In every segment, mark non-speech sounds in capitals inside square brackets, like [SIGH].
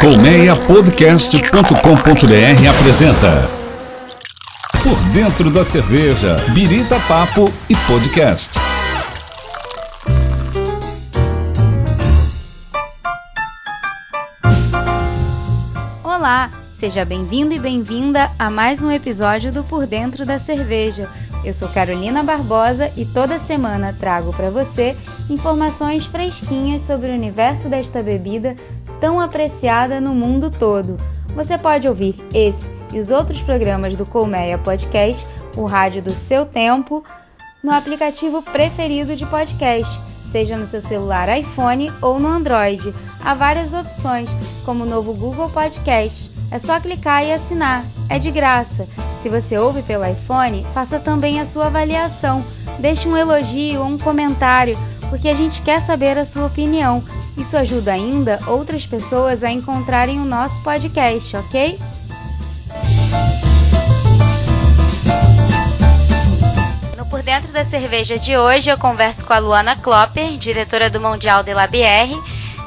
Colmeiapodcast.com.br apresenta Por Dentro da Cerveja, Birita Papo e Podcast. Olá, seja bem-vindo e bem-vinda a mais um episódio do Por Dentro da Cerveja. Eu sou Carolina Barbosa e toda semana trago para você informações fresquinhas sobre o universo desta bebida tão apreciada no mundo todo. Você pode ouvir esse e os outros programas do Colmeia Podcast, o rádio do seu tempo, no aplicativo preferido de podcast, seja no seu celular iPhone ou no Android. Há várias opções, como o novo Google Podcast. É só clicar e assinar. É de graça. Se você ouve pelo iPhone, faça também a sua avaliação. Deixe um elogio ou um comentário, porque a gente quer saber a sua opinião. Isso ajuda ainda outras pessoas a encontrarem o nosso podcast, ok? No Por Dentro da Cerveja de hoje, eu converso com a Luana Klopper, diretora do Mundial de la Bière.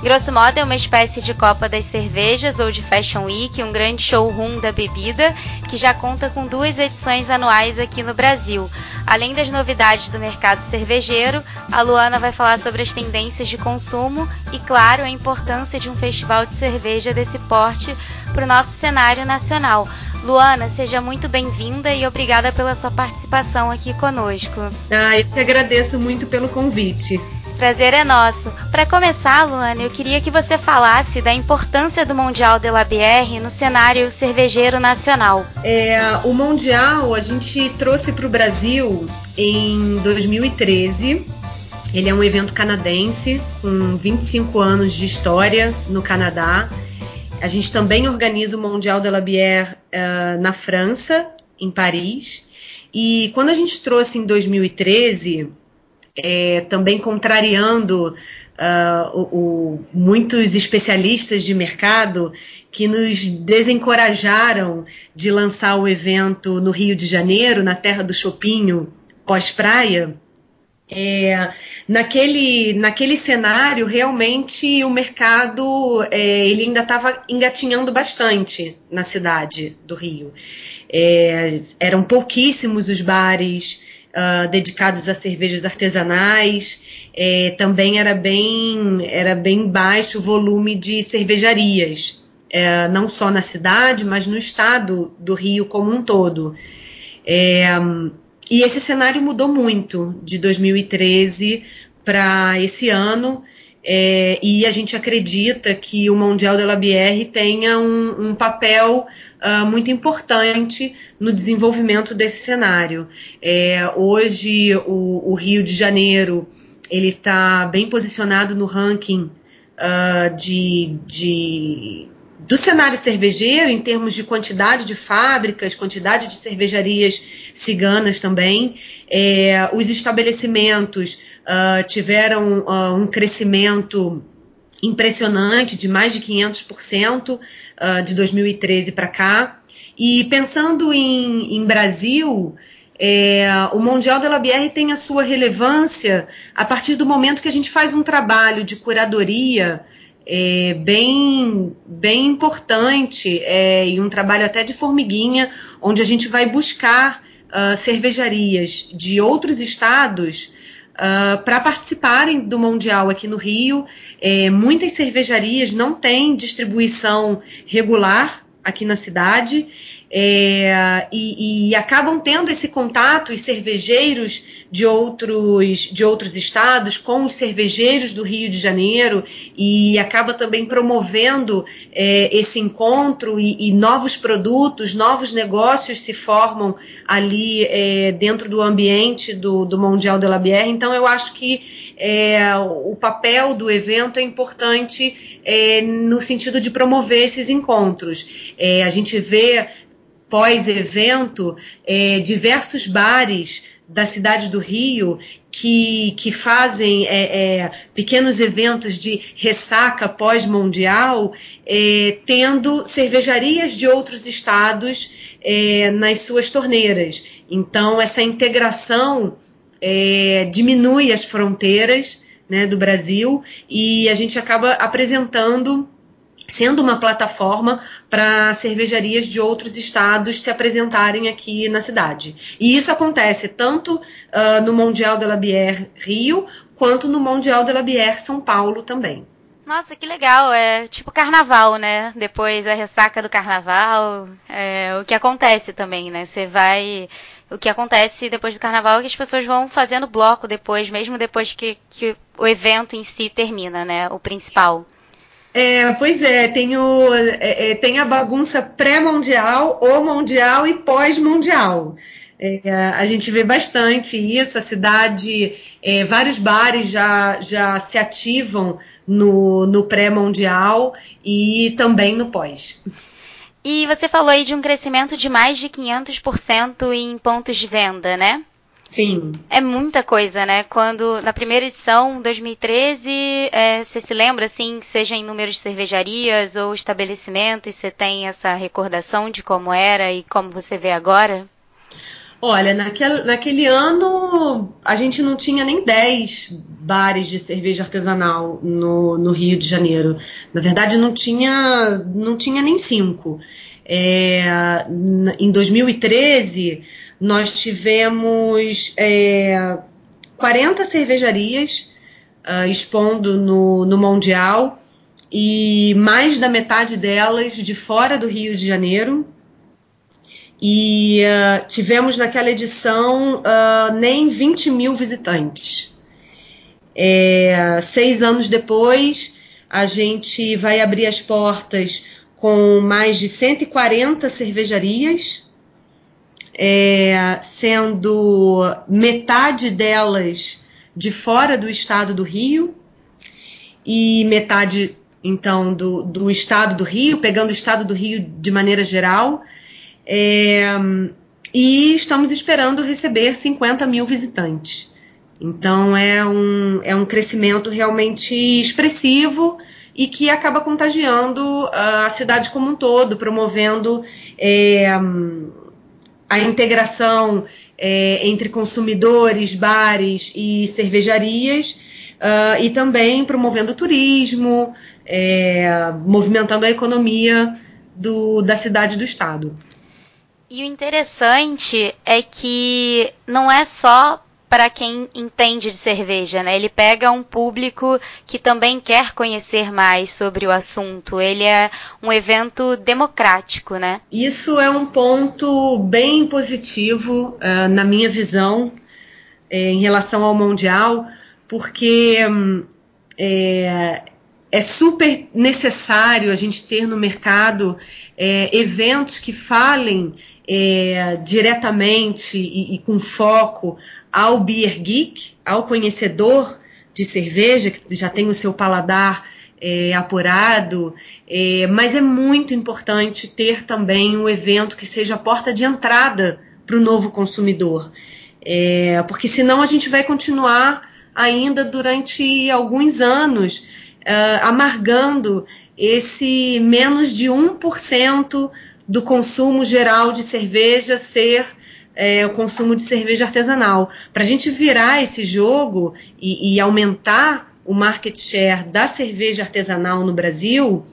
Grosso modo, é uma espécie de Copa das Cervejas ou de Fashion Week, um grande showroom da bebida que já conta com duas edições anuais aqui no Brasil. Além das novidades do mercado cervejeiro, a Luana vai falar sobre as tendências de consumo e, claro, a importância de um festival de cerveja desse porte para o nosso cenário nacional. Luana, seja muito bem-vinda e obrigada pela sua participação aqui conosco. Ah, eu que agradeço muito pelo convite. Prazer é nosso. Para começar, Luana, eu queria que você falasse da importância do Mundial de la Bière no cenário cervejeiro nacional. É, o Mundial a gente trouxe para o Brasil em 2013. Ele é um evento canadense com 25 anos de história no Canadá. A gente também organiza o Mundial de la Bière uh, na França, em Paris. E quando a gente trouxe em 2013, é, também contrariando uh, o, o, muitos especialistas de mercado que nos desencorajaram de lançar o evento no Rio de Janeiro, na terra do Chopinho, pós-praia. É, naquele, naquele cenário, realmente o mercado é, ele ainda estava engatinhando bastante na cidade do Rio. É, eram pouquíssimos os bares uh, dedicados a cervejas artesanais. É, também era bem, era bem baixo o volume de cervejarias, é, não só na cidade, mas no estado do Rio como um todo. É, e esse cenário mudou muito de 2013 para esse ano. É, e a gente acredita que o Mundial de la Bière tenha um, um papel uh, muito importante no desenvolvimento desse cenário. É, hoje o, o, Rio de Janeiro ele está bem posicionado no ranking uh, de, de do cenário cervejeiro, em termos de quantidade de fábricas, quantidade de cervejarias ciganas também. É, os estabelecimentos uh, tiveram uh, um crescimento impressionante de mais de 500% uh, de 2013 para cá. E pensando em, em Brasil, é, o Mundial de la Bière tem a sua relevância a partir do momento que a gente faz um trabalho de curadoria é, bem, bem importante é, e um trabalho até de formiguinha, onde a gente vai buscar uh, cervejarias de outros estados uh, para participarem do Mundial aqui no Rio. É, muitas cervejarias não têm distribuição regular aqui na cidade é, e, e, acabam tendo esse contato, os cervejeiros de outros, de outros estados com os cervejeiros do Rio de Janeiro e acaba também promovendo é, esse encontro e, e, novos produtos, novos negócios se formam ali é, dentro do ambiente do, do Mundial de la Bière. Então eu acho que é, o papel do evento é importante é, no sentido de promover esses encontros. É, a gente vê pós-evento, é, diversos bares da cidade do Rio que, que fazem é, é, pequenos eventos de ressaca pós-mundial, é, tendo cervejarias de outros estados é, nas suas torneiras. Então, essa integração é, diminui as fronteiras né, do Brasil e a gente acaba apresentando sendo uma plataforma para cervejarias de outros estados se apresentarem aqui na cidade. E isso acontece tanto uh, no Mundial de la Bière Rio, quanto no Mundial de la Bière São Paulo também. Nossa, que legal. É tipo carnaval, né? Depois a ressaca do carnaval. É, o que acontece também, né? Você vai. O que acontece depois do carnaval é que as pessoas vão fazendo bloco depois, mesmo depois que, que o evento em si termina, né? O principal. É, pois é, tem, o, é, é tem a bagunça pré-mundial, o mundial e pós-mundial. É, a gente vê bastante isso, a cidade, é, vários bares já, já se ativam no, no pré-mundial e também no pós. E você falou aí de um crescimento de mais de 500% em pontos de venda, né? Sim. É muita coisa, né? Quando na primeira edição, 2013, é, você se lembra, assim, seja em número de cervejarias ou estabelecimentos, você tem essa recordação de como era e como você vê agora? Olha, naquele, naquele ano a gente não tinha nem 10 bares de cerveja artesanal no, no Rio de Janeiro. Na verdade, não tinha, não tinha nem cinco. É, em 2013, nós tivemos é, 40 cervejarias uh, expondo no, no Mundial e mais da metade delas de fora do Rio de Janeiro. E uh, tivemos naquela edição uh, nem 20 mil visitantes. É, seis anos depois, a gente vai abrir as portas com mais de 140 cervejarias é, sendo metade delas de fora do estado do Rio e metade, então, do, do estado do Rio, pegando o estado do Rio de maneira geral. É, e estamos esperando receber 50 mil visitantes. Então é um, é um crescimento realmente expressivo e que acaba contagiando a cidade como um todo, promovendo é, a integração é, entre consumidores, bares e cervejarias, uh, e também promovendo o turismo, é, movimentando a economia do, da cidade do estado. E o interessante é que não é só para quem entende de cerveja, né? Ele pega um público que também quer conhecer mais sobre o assunto. Ele é um evento democrático, né? Isso é um ponto bem positivo uh, na minha visão é, em relação ao mundial, porque é, é, super necessário a gente ter no mercado é, eventos que falem diretamente e, e com foco ao beer geek, ao conhecedor de cerveja, que já tem o seu paladar é, apurado, é, mas é muito importante ter também um evento que seja a porta de entrada para o novo consumidor, é, porque senão a gente vai continuar ainda durante alguns anos é, amargando esse menos de 1% do consumo geral de cerveja ser é, o consumo de cerveja artesanal. Para a gente virar esse jogo e, e aumentar o market share da cerveja artesanal no Brasil,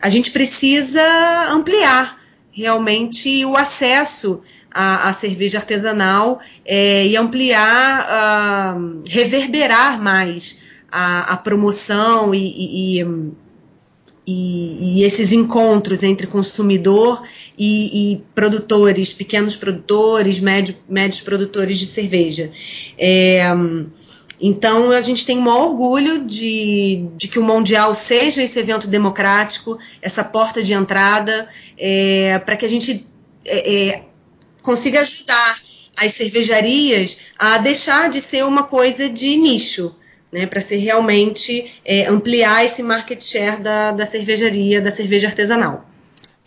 a gente precisa ampliar realmente o acesso à, à cerveja artesanal é, e ampliar, uh, reverberar mais a, a promoção e, e, e, e, esses encontros entre consumidor e, e produtores, pequenos produtores, médio, médios produtores de cerveja. É, então a gente tem um orgulho de, de, que o Mundial seja esse evento democrático, essa porta de entrada, é, para que a gente é, é, consiga ajudar as cervejarias a deixar de ser uma coisa de nicho. Né, para ser realmente é, ampliar esse market share da, da cervejaria, da cerveja artesanal.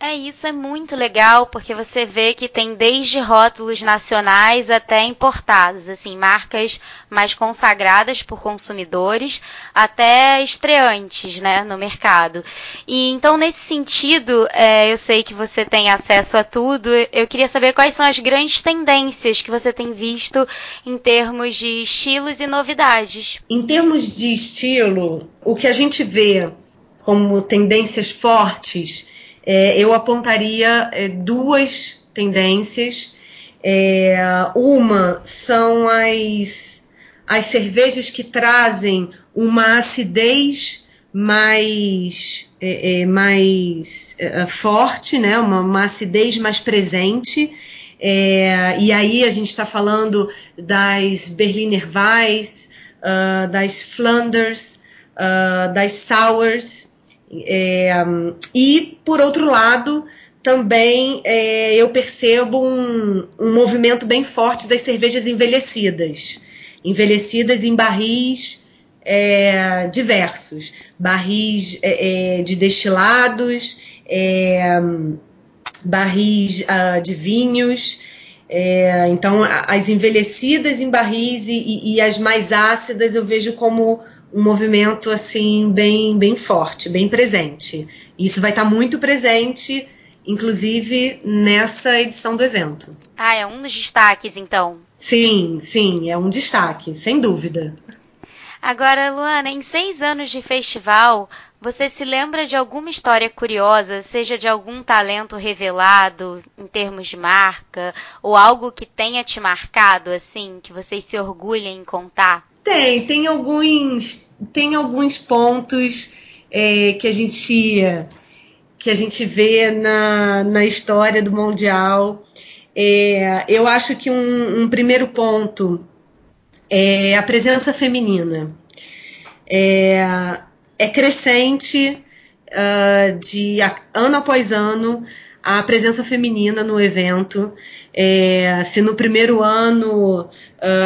É, isso é muito legal, porque você vê que tem desde rótulos nacionais até importados, assim, marcas mais consagradas por consumidores, até estreantes, né, no mercado. E então, nesse sentido, é, eu sei que você tem acesso a tudo, eu queria saber quais são as grandes tendências que você tem visto em termos de estilos e novidades. Em termos de estilo, o que a gente vê como tendências fortes, é, eu apontaria é, duas tendências. É, uma são as, as cervejas que trazem uma acidez mais, é, é, mais é, forte, né? uma, uma acidez mais presente. É, e aí a gente está falando das Berliner Weiss, uh, das Flanders, uh, das Sours. É, e, por outro lado, também é, eu percebo um, um, movimento bem forte das cervejas envelhecidas. Envelhecidas em barris é, diversos. Barris é, é, de destilados, é, barris uh, de vinhos. Então, as envelhecidas em barris e, e, as mais ácidas eu vejo como um movimento assim bem, bem forte, bem presente. Isso vai estar muito presente, inclusive nessa edição do evento. Ah, é um dos destaques, então. Sim, sim, é um destaque, sem dúvida. Agora, Luana, em seis anos de festival, você se lembra de alguma história curiosa, seja de algum talento revelado em termos de marca, ou algo que tenha te marcado, assim, que vocês se orgulhem em contar? Tem, tem alguns, tem alguns pontos é, que a gente que a gente vê na, na história do mundial. É, eu acho que um, um primeiro ponto é a presença feminina. É, é crescente uh, de ano após ano a presença feminina no evento. É, se no primeiro ano uh,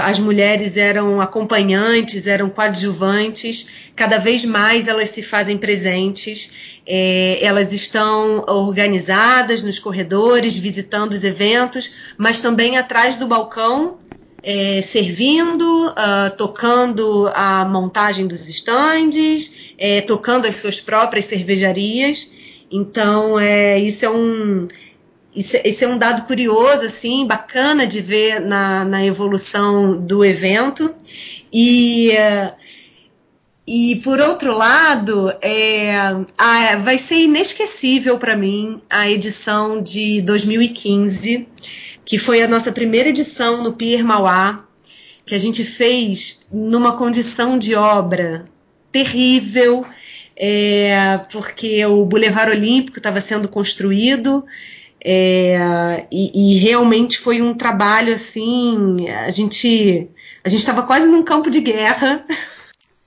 as mulheres eram acompanhantes, eram coadjuvantes, cada vez mais elas se fazem presentes. É, elas estão organizadas nos corredores, visitando os eventos, mas também atrás do balcão é, servindo, uh, tocando a montagem dos estandes, é, tocando as suas próprias cervejarias. Então, é, isso é um isso, esse é um dado curioso, assim, bacana de ver na, na evolução do evento. E, e por outro lado, é, a, vai ser inesquecível para mim a edição de 2015 que foi a nossa primeira edição no Pier Mauá, que a gente fez numa condição de obra terrível, é, porque o Boulevard Olímpico estava sendo construído é, e, e, realmente foi um trabalho assim, a gente a gente estava quase num campo de guerra.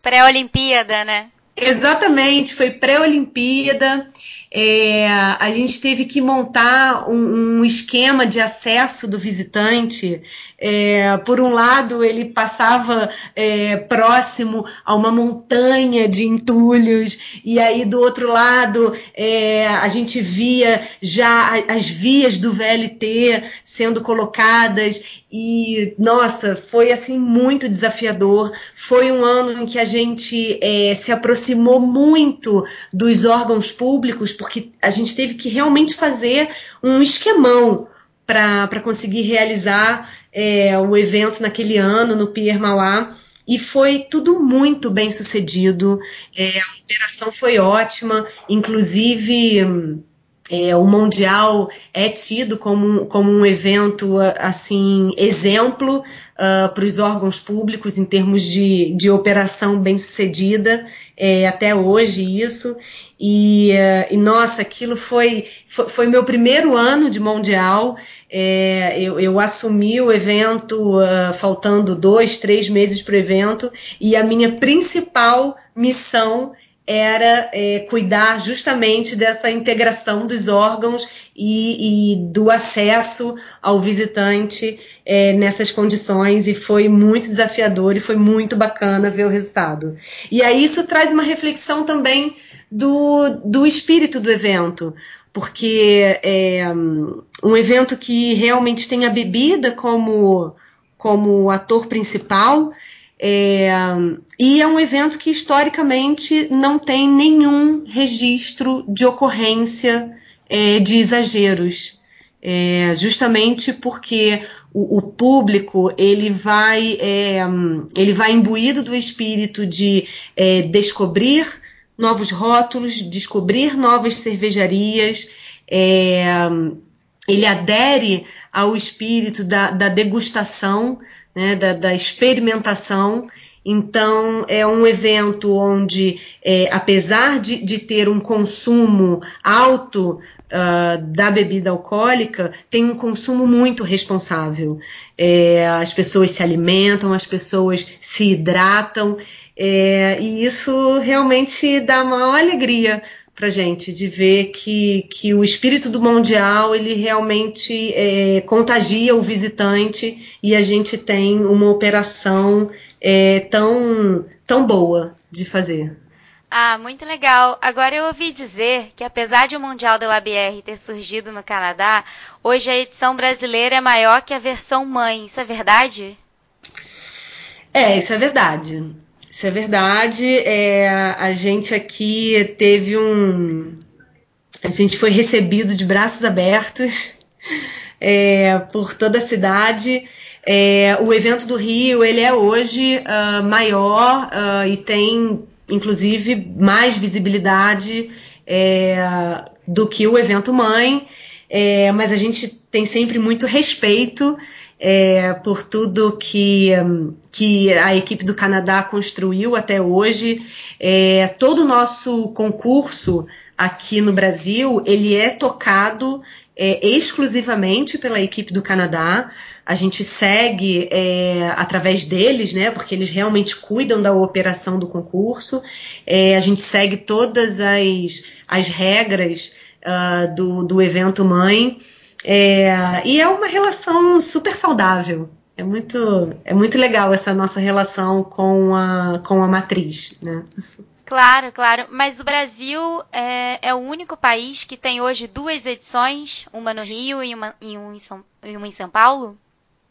Pré-Olimpíada, né? Exatamente, foi pré-Olimpíada é, a gente teve que montar um, um, esquema de acesso do visitante. É, por um lado, ele passava é, próximo a uma montanha de entulhos, e aí do outro lado é, a gente via já as vias do VLT sendo colocadas, e nossa, foi assim muito desafiador. Foi um ano em que a gente é, se aproximou muito dos órgãos públicos, porque a gente teve que realmente fazer um esquemão para conseguir realizar é, o evento naquele ano no Pier Mauá. E foi tudo muito bem sucedido. É, a operação foi ótima, inclusive é, o Mundial é tido como, como um evento assim exemplo uh, para os órgãos públicos em termos de, de operação bem sucedida, é, até hoje isso. E, uh, e, nossa, aquilo foi, foi, foi, meu primeiro ano de Mundial. É, eu, eu, assumi o evento uh, faltando dois, três meses para o evento, e a minha principal missão era é, cuidar justamente dessa integração dos órgãos e, e do acesso ao visitante é, nessas condições e foi muito desafiador e foi muito bacana ver o resultado. E aí isso traz uma reflexão também do, do espírito do evento, porque é um evento que realmente tem a bebida como, como ator principal é, e é um evento que historicamente não tem nenhum registro de ocorrência é, de exageros. É, justamente porque o, o, público ele vai é, ele vai imbuído do espírito de é, descobrir novos rótulos, descobrir novas cervejarias. É, ele adere ao espírito da, da degustação, né, da, da, experimentação. Então, é um evento onde, é, apesar de, de, ter um consumo alto uh, da bebida alcoólica, tem um consumo muito responsável. É, as pessoas se alimentam, as pessoas se hidratam, é, e isso realmente dá uma alegria para gente de ver que, que o espírito do mundial ele realmente é, contagia o visitante e a gente tem uma operação é, tão tão boa de fazer. Ah, muito legal. Agora eu ouvi dizer que apesar de o Mundial la Bière ter surgido no Canadá, hoje a edição brasileira é maior que a versão mãe. Isso é verdade? É, isso é verdade. Isso é verdade. É, a gente aqui teve um. A gente foi recebido de braços abertos é, por toda a cidade. É, o evento do Rio ele é hoje uh, maior uh, e tem inclusive mais visibilidade é, do que o evento mãe, é, mas a gente tem sempre muito respeito é, por tudo que, que a equipe do Canadá construiu até hoje. É, todo o nosso concurso aqui no Brasil, ele é tocado é, exclusivamente pela equipe do Canadá. A gente segue é, através deles, né? Porque eles realmente cuidam da operação do concurso. É, a gente segue todas as, as regras uh, do, do evento mãe. É, e é uma relação super saudável. É muito, é muito legal essa nossa relação com a, com a matriz, né? Claro, claro. Mas o Brasil é, é, o único país que tem hoje duas edições, uma no Rio e uma, e um em São, e uma em São Paulo?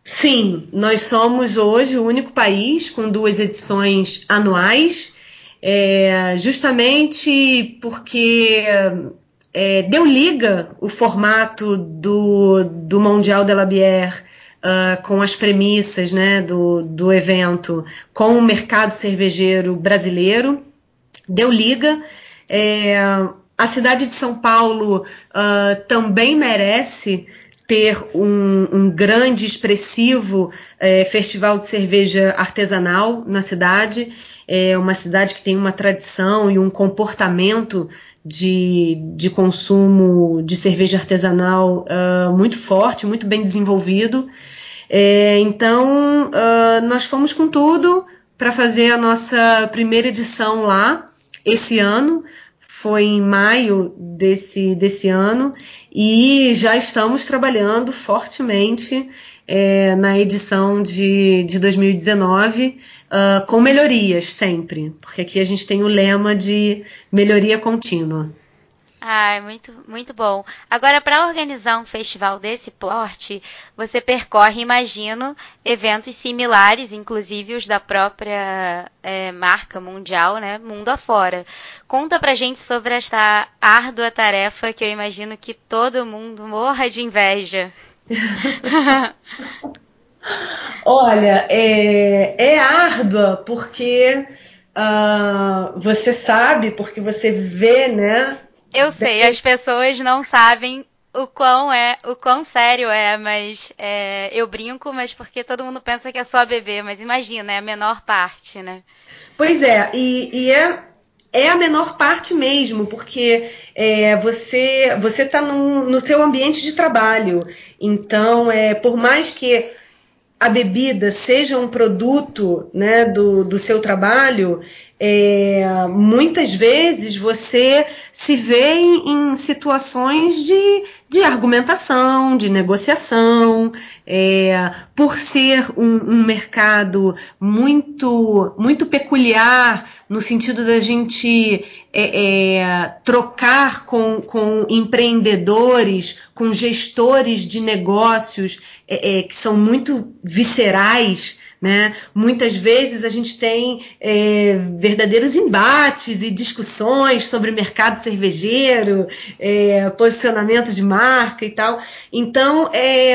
Sim, nós somos hoje o único país com duas edições anuais, é, justamente porque é, deu liga o formato do, do Mundial de la Bière uh, com as premissas né, do, do evento com o mercado cervejeiro brasileiro, deu liga. É, a cidade de São Paulo uh, também merece ter um, um grande, expressivo é, festival de cerveja artesanal na cidade. É uma cidade que tem uma tradição e um comportamento de, de consumo de cerveja artesanal uh, muito forte, muito bem desenvolvido. É, então, uh, nós fomos com tudo para fazer a nossa primeira edição lá esse ano. Foi em maio desse, desse ano e já estamos trabalhando fortemente é, na edição de, de 2019 uh, com melhorias sempre, porque aqui a gente tem o lema de melhoria contínua. Ah, muito, muito bom. Agora, para organizar um festival desse porte, você percorre, imagino, eventos similares, inclusive os da própria é, marca mundial, né? Mundo afora. Conta pra gente sobre esta árdua tarefa que eu imagino que todo mundo morra de inveja. [LAUGHS] Olha, é, é árdua porque uh, você sabe, porque você vê, né? Eu sei, as pessoas não sabem o quão é, o quão sério é, mas é, eu brinco, mas porque todo mundo pensa que é só beber, mas imagina, é a menor parte, né? Pois é, e, e é, é a menor parte mesmo, porque é, você você está no, no seu ambiente de trabalho, então é por mais que a bebida seja um produto né, do, do seu trabalho, é, muitas vezes você se vê em, em situações de, de, argumentação, de negociação, é, por ser um, um, mercado muito, muito peculiar, no sentido da gente é, é, trocar com, com, empreendedores, com gestores de negócios é, é, que são muito viscerais. Né? Muitas vezes a gente tem é, verdadeiros embates e discussões sobre mercado cervejeiro, é, posicionamento de marca e tal. Então, é,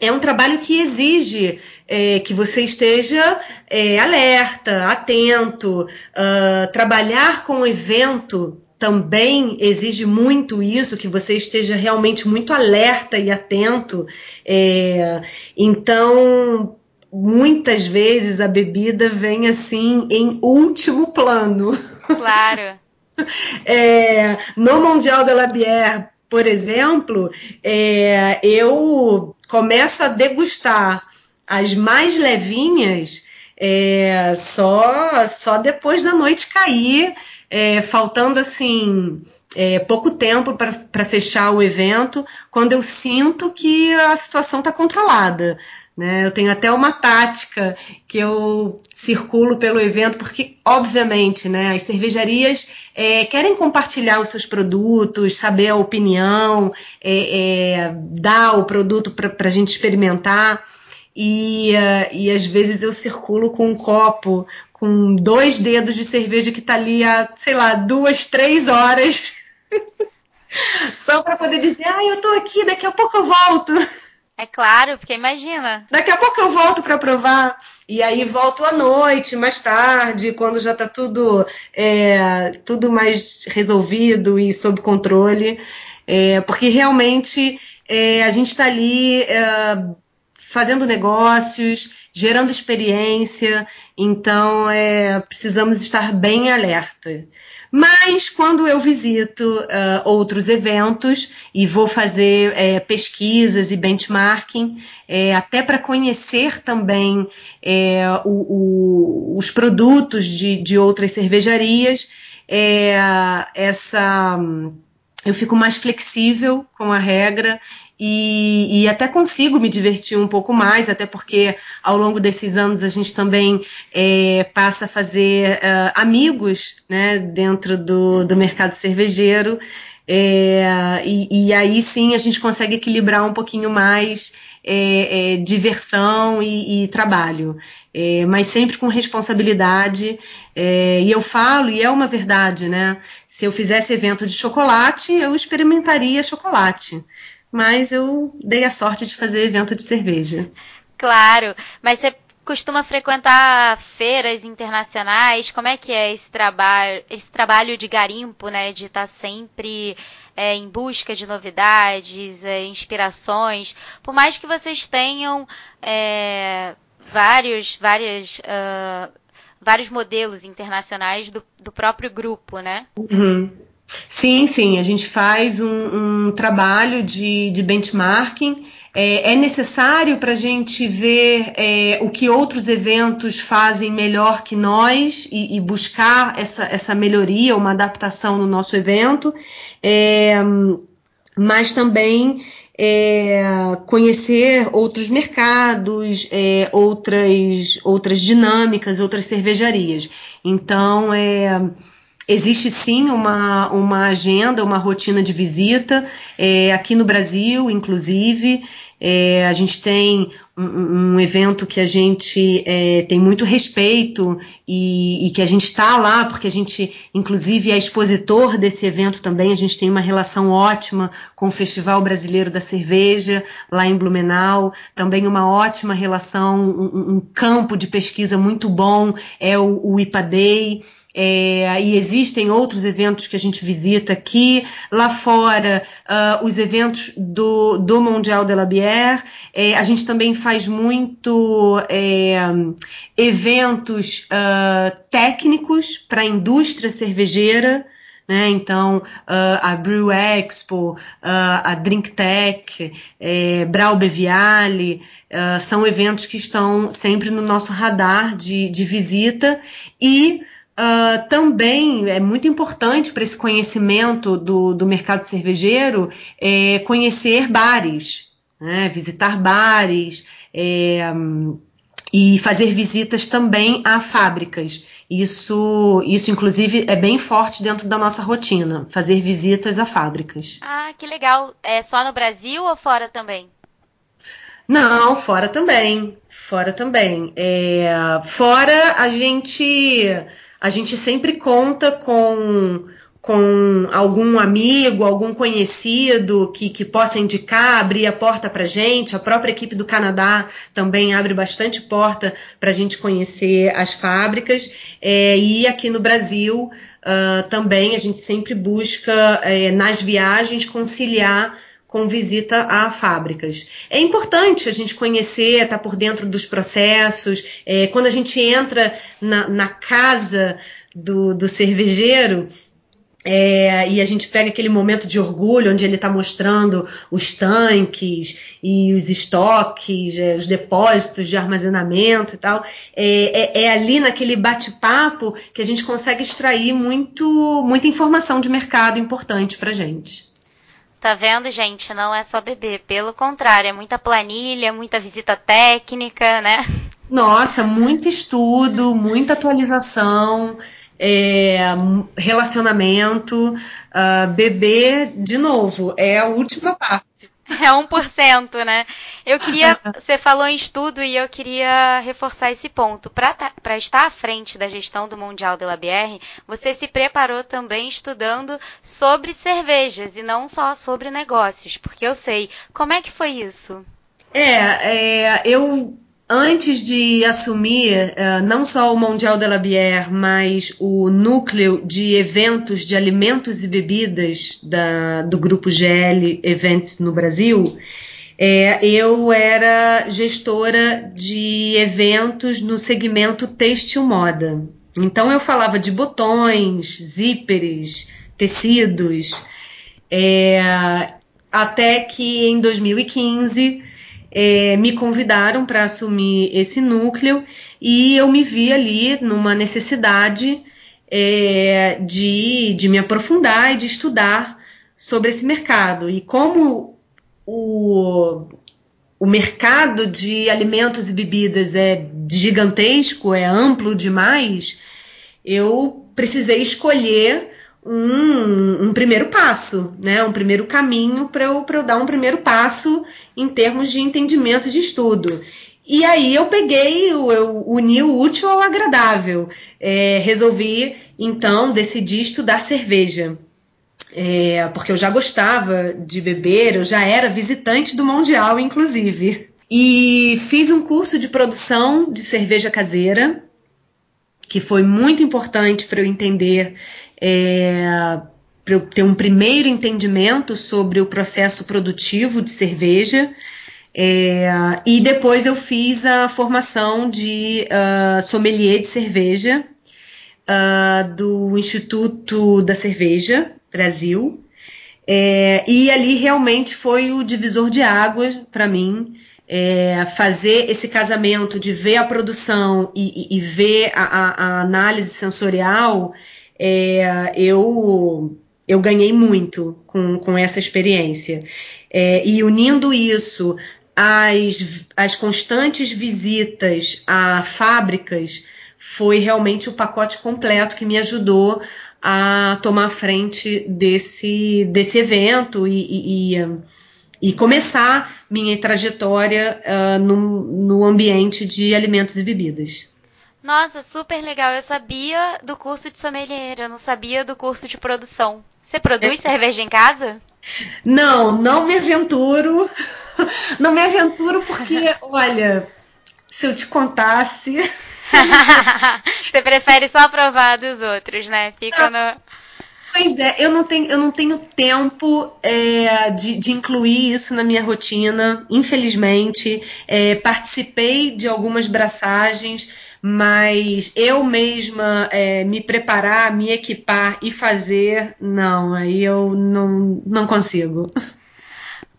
é um trabalho que exige é, que você esteja é, alerta, atento. Uh, trabalhar com o evento também exige muito isso, que você esteja realmente muito alerta e atento. É, então, muitas vezes a bebida vem assim em último plano. Claro. [LAUGHS] É, no Mundial de la Bière, por exemplo, é, eu começo a degustar as mais levinhas é, só, só depois da noite cair, é, faltando assim é, pouco tempo para fechar o evento, quando eu sinto que a situação está controlada. Né? Eu tenho até uma tática que eu circulo pelo evento, porque, obviamente, né, as cervejarias é, querem compartilhar os seus produtos, saber a opinião, é, é, dar o produto para a gente experimentar. E, uh, e às vezes eu circulo com um copo com dois dedos de cerveja que está ali há, sei lá, duas, três horas. [LAUGHS] Só para poder dizer, ah, eu estou aqui, daqui a pouco eu volto. É claro, porque imagina. Daqui a pouco eu volto para provar. E aí volto à noite, mais tarde, quando já está tudo, é, tudo mais resolvido e sob controle. É, porque realmente é, a gente está ali é, fazendo negócios, gerando experiência, então é, precisamos estar bem alerta. Mas quando eu visito uh, outros eventos e vou fazer é, pesquisas e benchmarking, é, até para conhecer também é, o, o, os produtos de, de outras cervejarias, é, essa eu fico mais flexível com a regra e, e, até consigo me divertir um pouco mais, até porque ao longo desses anos a gente também é, passa a fazer uh, amigos né, dentro do, do mercado cervejeiro. É, e, e, aí sim a gente consegue equilibrar um pouquinho mais é, é diversão e, e trabalho, é, mas sempre com responsabilidade. E eu falo, e é uma verdade, né? Se eu fizesse evento de chocolate, eu experimentaria chocolate mas eu dei a sorte de fazer evento de cerveja. Claro, mas você costuma frequentar feiras internacionais? Como é que é esse trabalho, esse trabalho de garimpo, né? De estar tá sempre é, em busca de novidades, é, inspirações. Por mais que vocês tenham é, vários, várias, uh, vários modelos internacionais do, do próprio grupo, né? Uhum. Sim, sim, a gente faz um, um trabalho de, de benchmarking. É, é necessário para a gente ver é, o que outros eventos fazem melhor que nós e, e, buscar essa, essa melhoria, uma adaptação no nosso evento, é, mas também é, conhecer outros mercados, é, outras, outras dinâmicas, outras cervejarias. Então, é Existe sim uma, uma agenda, uma rotina de visita, é, aqui no Brasil, inclusive. É, a gente tem um, um, evento que a gente é, tem muito respeito e, e que a gente está lá, porque a gente, inclusive, é expositor desse evento também. A gente tem uma relação ótima com o Festival Brasileiro da Cerveja, lá em Blumenau. Também uma ótima relação, um, um campo de pesquisa muito bom é o, o IPADEI. É, e existem outros eventos que a gente visita aqui, lá fora, uh, os eventos do, do Mundial de la Bière. É, a gente também faz muito é, eventos uh, técnicos para a indústria cervejeira. Né? Então, uh, a Brew Expo, a Drink Tech, é, Brau Beviale, são eventos que estão sempre no nosso radar de, de visita e Uh, também é muito importante para esse conhecimento do, do mercado cervejeiro é, conhecer bares, né? visitar bares é, e fazer visitas também a fábricas. Isso, isso, inclusive, é bem forte dentro da nossa rotina, fazer visitas a fábricas. Ah, que legal. É só no Brasil ou fora também? Não, fora também. Fora também. É, fora a gente a gente sempre conta com, com algum amigo, algum conhecido que, que possa indicar, abrir a porta para gente. A própria equipe do Canadá também abre bastante porta para a gente conhecer as fábricas. É, e aqui no Brasil uh, também a gente sempre busca, é, nas viagens, conciliar com visita a fábricas. É importante a gente conhecer, estar tá por dentro dos processos. É, quando a gente entra na, na casa do, do cervejeiro, é, e a gente pega aquele momento de orgulho onde ele está mostrando os tanques e os estoques, é, os depósitos de armazenamento e tal. É, é, é ali naquele bate-papo que a gente consegue extrair muito, muita informação de mercado importante para gente. Tá vendo, gente? Não é só beber. Pelo contrário, é muita planilha, muita visita técnica, né? Nossa, muito estudo, muita atualização é, relacionamento, uh, bebê, de novo, é a última parte. É 1%, né? Eu queria. [LAUGHS] Você falou em estudo e eu queria reforçar esse ponto. Para estar à frente da gestão do Mundial de la Bière, você se preparou também estudando sobre cervejas e não só sobre negócios, porque eu sei. Como é que foi isso? É, é eu antes de assumir uh, não só o Mundial de la Bière, mas o núcleo de eventos de alimentos e bebidas da, do grupo GL Events no Brasil, é, eu era gestora de eventos no segmento têxtil moda. Então eu falava de botões, zíperes, tecidos, é, até que em 2015 é, me convidaram para assumir esse núcleo e eu me vi ali numa necessidade é, de, de me aprofundar e de estudar sobre esse mercado. E como o, o mercado de alimentos e bebidas é gigantesco, é amplo demais, eu precisei escolher um, um primeiro passo, né? um primeiro caminho para eu, eu dar um primeiro passo em termos de entendimento de estudo. E aí eu peguei, eu uni o útil ao agradável. É, resolvi, então, decidir estudar cerveja. É, porque eu já gostava de beber, eu já era visitante do Mundial, inclusive. E fiz um curso de produção de cerveja caseira, que foi muito importante para eu entender é, para eu ter um primeiro entendimento sobre o processo produtivo de cerveja. É, e depois eu fiz a formação de uh, sommelier de cerveja uh, do Instituto da Cerveja Brasil. É, e ali realmente foi o divisor de águas para mim. É, fazer esse casamento de ver a produção e, e, e ver a, a, a, análise sensorial, é, eu eu ganhei muito com, com essa experiência. É, e unindo isso às, às constantes visitas a fábricas, foi realmente o pacote completo que me ajudou a tomar frente desse, desse evento e, e, e começar minha trajetória uh, no, no ambiente de alimentos e bebidas. Nossa, super legal. Eu sabia do curso de sommelier, eu não sabia do curso de produção. Você produz é. cerveja em casa? Não, não me aventuro. [LAUGHS] Não me aventuro porque, [LAUGHS] olha, se eu te contasse. [LAUGHS] Você prefere só provar dos outros, né? Fica no. Pois é, eu não tenho, eu não tenho tempo é, de, de, incluir isso na minha rotina, infelizmente. É, participei de algumas braçagens, mas eu mesma é, me preparar, me equipar e fazer, não, aí eu não, não consigo.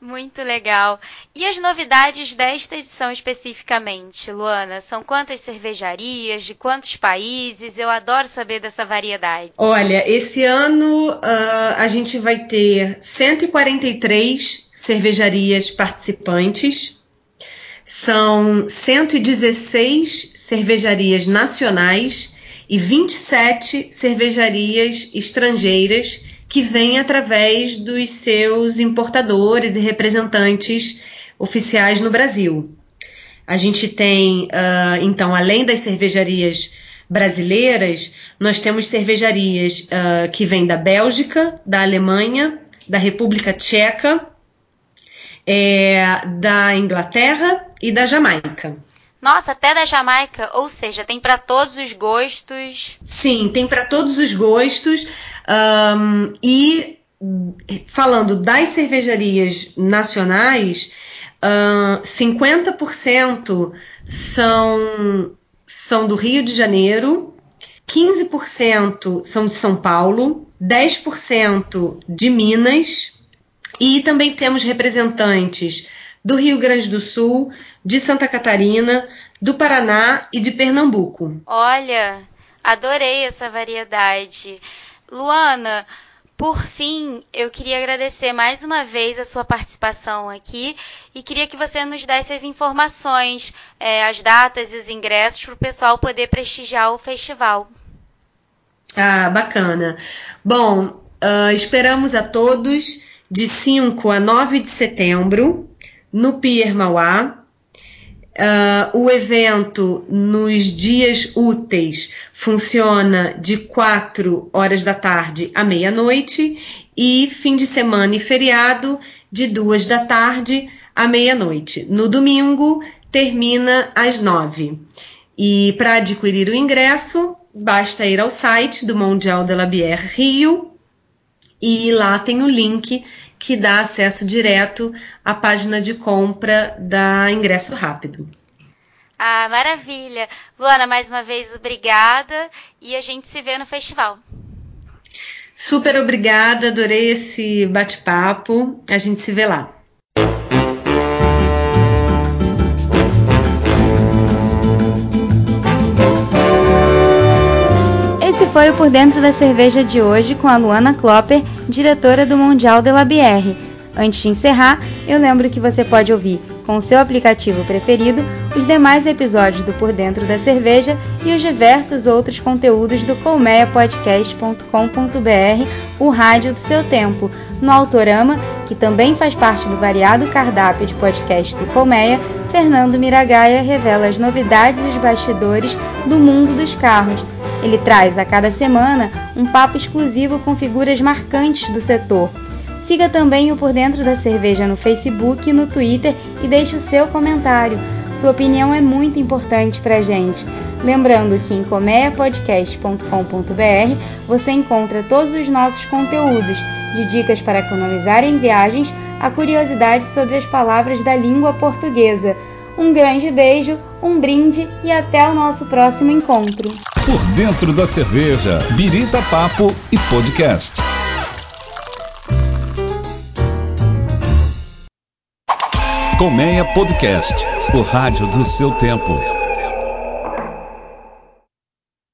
Muito legal. E as novidades desta edição especificamente, Luana? São quantas cervejarias, de quantos países? Eu adoro saber dessa variedade. Olha, esse ano uh, a gente vai ter 143 cervejarias participantes, são 116 cervejarias nacionais e 27 cervejarias estrangeiras que vêm através dos seus importadores e representantes oficiais no Brasil. A gente tem, uh, então, além das cervejarias brasileiras, nós temos cervejarias uh, que vêm da Bélgica, da Alemanha, da República Tcheca, é, da Inglaterra e da Jamaica. Nossa, até da Jamaica, ou seja, tem para todos os gostos. Sim, tem para todos os gostos. Um, e falando das cervejarias nacionais, uh, 50% são, são do Rio de Janeiro, 15% são de São Paulo, 10% de Minas e também temos representantes do Rio Grande do Sul, de Santa Catarina, do Paraná e de Pernambuco. Olha, adorei essa variedade. Luana, por fim, eu queria agradecer mais uma vez a sua participação aqui e queria que você nos desse as informações, é, as datas e os ingressos para o pessoal poder prestigiar o festival. Ah, bacana. Bom, uh, esperamos a todos de 5 a 9 de setembro no Pier Mauá. Uh, o evento nos dias úteis funciona de 4 horas da tarde à meia-noite e fim de semana e feriado de 2 da tarde à meia-noite. No domingo termina às 9. E para adquirir o ingresso, basta ir ao site do Mundial de la Bière Rio e lá tem o link que dá acesso direto à página de compra da Ingresso Rápido. Ah, maravilha! Luana, mais uma vez, obrigada e a gente se vê no festival. Super obrigada, adorei esse bate-papo. A gente se vê lá. Foi o Por Dentro da Cerveja de hoje com a Luana Klopper, diretora do Mundial de la Bière. Antes de encerrar, eu lembro que você pode ouvir, com o seu aplicativo preferido, os demais episódios do Por Dentro da Cerveja e os diversos outros conteúdos do colmeiapodcast.com.br, o rádio do seu tempo. No Autorama, que também faz parte do variado cardápio de podcast do Colmeia, Fernando Miragaia revela as novidades e os bastidores do mundo dos carros ele traz a cada semana um papo exclusivo com figuras marcantes do setor. Siga também o Por Dentro da Cerveja no Facebook no Twitter e deixe o seu comentário. Sua opinião é muito importante para a gente. Lembrando que em comeapodcast.com.br você encontra todos os nossos conteúdos, de dicas para economizar em viagens a curiosidades sobre as palavras da língua portuguesa. Um grande beijo, um brinde e até o nosso próximo encontro. Por dentro da cerveja, Birita Papo e Podcast. Colmeia Podcast, o rádio do seu tempo.